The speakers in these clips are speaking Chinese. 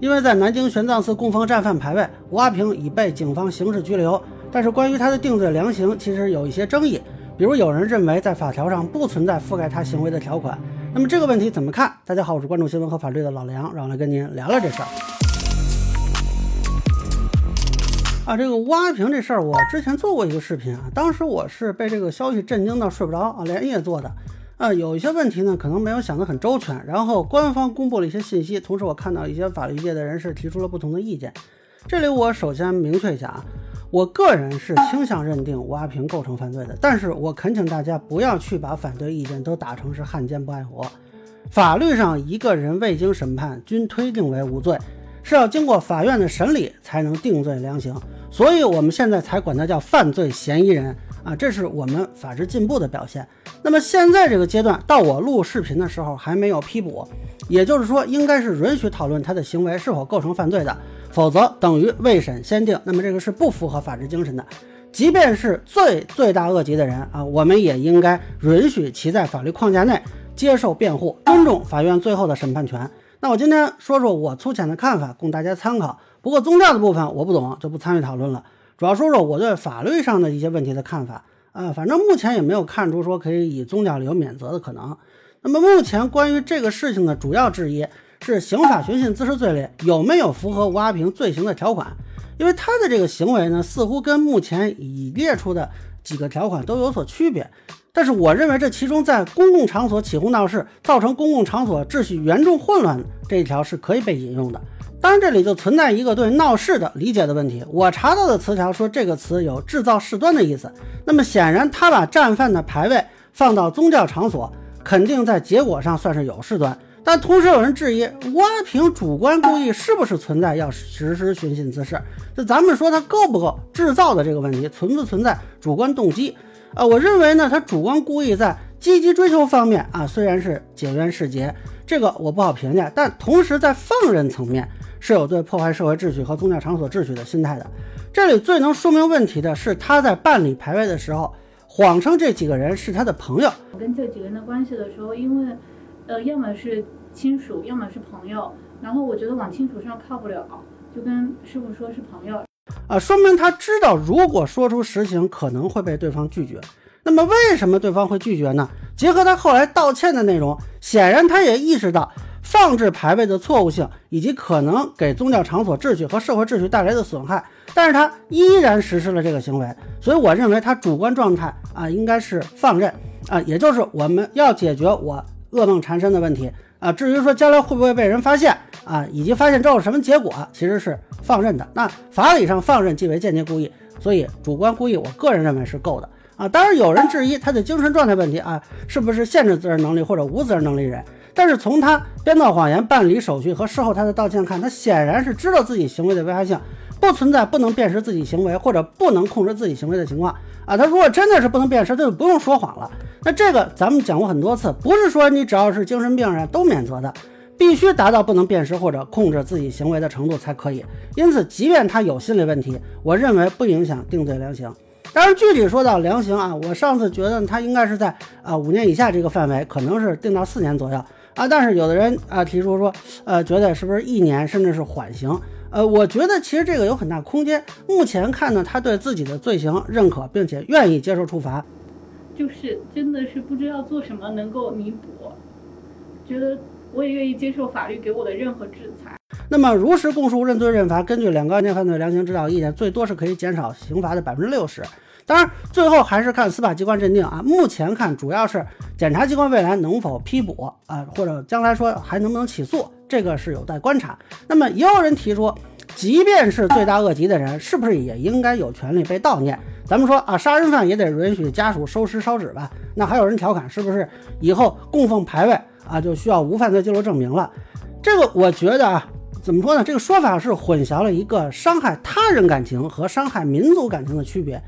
因为在南京玄奘寺供奉战犯牌位，吴阿平已被警方刑事拘留。但是关于他的定罪量刑，其实有一些争议。比如有人认为在法条上不存在覆盖他行为的条款。那么这个问题怎么看？大家好，我是关注新闻和法律的老梁，让我来跟您聊聊这事儿。啊，这个吴阿平这事儿，我之前做过一个视频啊，当时我是被这个消息震惊到睡不着啊，连夜做的。啊，有一些问题呢，可能没有想得很周全。然后官方公布了一些信息，同时我看到一些法律界的人士提出了不同的意见。这里我首先明确一下啊，我个人是倾向认定吴阿平构成犯罪的，但是我恳请大家不要去把反对意见都打成是汉奸不爱国。法律上一个人未经审判均推定为无罪，是要经过法院的审理才能定罪量刑，所以我们现在才管他叫犯罪嫌疑人。啊，这是我们法治进步的表现。那么现在这个阶段，到我录视频的时候还没有批捕，也就是说，应该是允许讨论他的行为是否构成犯罪的，否则等于未审先定。那么这个是不符合法治精神的。即便是罪罪大恶极的人啊，我们也应该允许其在法律框架内接受辩护，尊重法院最后的审判权。那我今天说说我粗浅的看法，供大家参考。不过宗教的部分我不懂，就不参与讨论了。主要说说我对法律上的一些问题的看法啊，反正目前也没有看出说可以以宗教理由免责的可能。那么目前关于这个事情的主要质疑是刑法寻衅滋事罪里有没有符合吴阿平罪行的条款，因为他的这个行为呢，似乎跟目前已列出的几个条款都有所区别。但是我认为这其中在公共场所起哄闹事，造成公共场所秩序严重混乱这一条是可以被引用的。当然，这里就存在一个对闹事的理解的问题。我查到的词条说这个词有制造事端的意思。那么显然，他把战犯的牌位放到宗教场所，肯定在结果上算是有事端。但同时有人质疑，吴阿平主观故意是不是存在要实施寻衅滋事？就咱们说他够不够制造的这个问题，存不存在主观动机？啊，我认为呢，他主观故意在积极追求方面啊，虽然是解冤释结，这个我不好评价。但同时在放任层面。是有对破坏社会秩序和宗教场所秩序的心态的。这里最能说明问题的是，他在办理牌位的时候，谎称这几个人是他的朋友。跟这几个人的关系的时候，因为，呃，要么是亲属，要么是朋友。然后我觉得往亲属上靠不了，就跟师傅说是朋友。啊，说明他知道，如果说出实情，可能会被对方拒绝。那么为什么对方会拒绝呢？结合他后来道歉的内容，显然他也意识到。放置牌位的错误性，以及可能给宗教场所秩序和社会秩序带来的损害，但是他依然实施了这个行为，所以我认为他主观状态啊应该是放任啊，也就是我们要解决我噩梦缠身的问题啊。至于说将来会不会被人发现啊，以及发现之后什么结果，其实是放任的。那法理上放任即为间接故意，所以主观故意，我个人认为是够的啊。当然有人质疑他的精神状态问题啊，是不是限制责任能力或者无责任能力人？但是从他编造谎言办理手续和事后他的道歉看，他显然是知道自己行为的危害性，不存在不能辨识自己行为或者不能控制自己行为的情况啊。他如果真的是不能辨识，他就不用说谎了。那这个咱们讲过很多次，不是说你只要是精神病人都免责的，必须达到不能辨识或者控制自己行为的程度才可以。因此，即便他有心理问题，我认为不影响定罪量刑。当然，具体说到量刑啊，我上次觉得他应该是在啊五年以下这个范围，可能是定到四年左右。啊，但是有的人啊提出说，呃，觉得是不是一年甚至是缓刑？呃，我觉得其实这个有很大空间。目前看呢，他对自己的罪行认可，并且愿意接受处罚，就是真的是不知道做什么能够弥补。觉得我也愿意接受法律给我的任何制裁。那么如实供述、认罪认罚，根据两个案件犯罪量刑指导意见，最多是可以减少刑罚的百分之六十。当然，最后还是看司法机关认定啊。目前看，主要是检察机关未来能否批捕啊，或者将来说还能不能起诉，这个是有待观察。那么也有人提出，即便是罪大恶极的人，是不是也应该有权利被悼念？咱们说啊，杀人犯也得允许家属收尸烧纸吧？那还有人调侃，是不是以后供奉牌位啊，就需要无犯罪记录证明了？这个我觉得啊，怎么说呢？这个说法是混淆了一个伤害他人感情和伤害民族感情的区别。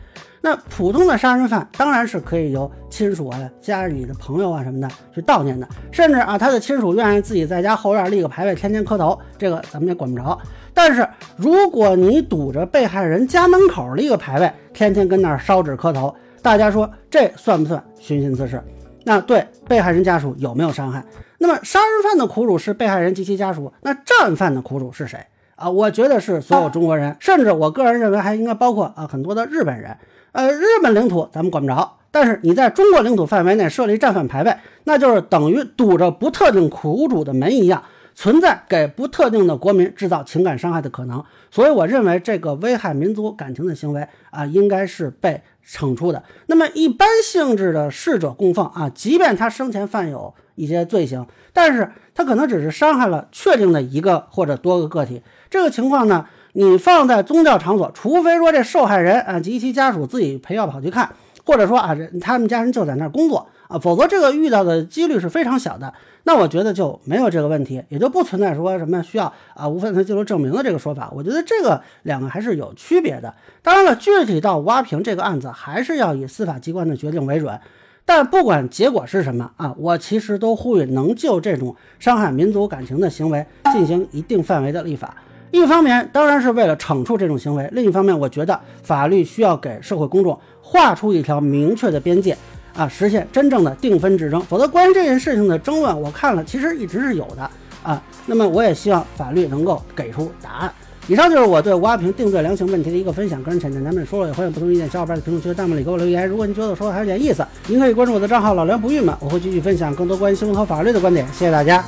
那普通的杀人犯当然是可以由亲属啊、家里的朋友啊什么的去悼念的，甚至啊，他的亲属愿意自己在家后院立个牌位，天天磕头，这个咱们也管不着。但是如果你堵着被害人家门口立个牌位，天天跟那儿烧纸磕头，大家说这算不算寻衅滋事？那对被害人家属有没有伤害？那么杀人犯的苦主是被害人及其家属，那战犯的苦主是谁啊？我觉得是所有中国人，甚至我个人认为还应该包括啊很多的日本人。呃，日本领土咱们管不着，但是你在中国领土范围内设立战犯牌位，那就是等于堵着不特定苦主的门一样，存在给不特定的国民制造情感伤害的可能。所以我认为这个危害民族感情的行为啊，应该是被惩处的。那么一般性质的逝者供奉啊，即便他生前犯有一些罪行，但是他可能只是伤害了确定的一个或者多个个体，这个情况呢？你放在宗教场所，除非说这受害人啊及其家属自己陪药跑去看，或者说啊他们家人就在那儿工作啊，否则这个遇到的几率是非常小的。那我觉得就没有这个问题，也就不存在说什么需要啊无犯罪记录证明的这个说法。我觉得这个两个还是有区别的。当然了，具体到挖平这个案子，还是要以司法机关的决定为准。但不管结果是什么啊，我其实都呼吁能就这种伤害民族感情的行为进行一定范围的立法。一方面当然是为了惩处这种行为，另一方面，我觉得法律需要给社会公众画出一条明确的边界，啊，实现真正的定分之争。否则，关于这件事情的争论，我看了其实一直是有的啊。那么，我也希望法律能够给出答案。以上就是我对吴阿平定罪量刑问题的一个分享，个人浅见咱们说了，也欢迎不同意见小伙伴在评论区、弹幕里给我留言。如果您觉得我说的还有点意思，您可以关注我的账号老梁不郁闷，我会继续分享更多关于新闻和法律的观点。谢谢大家。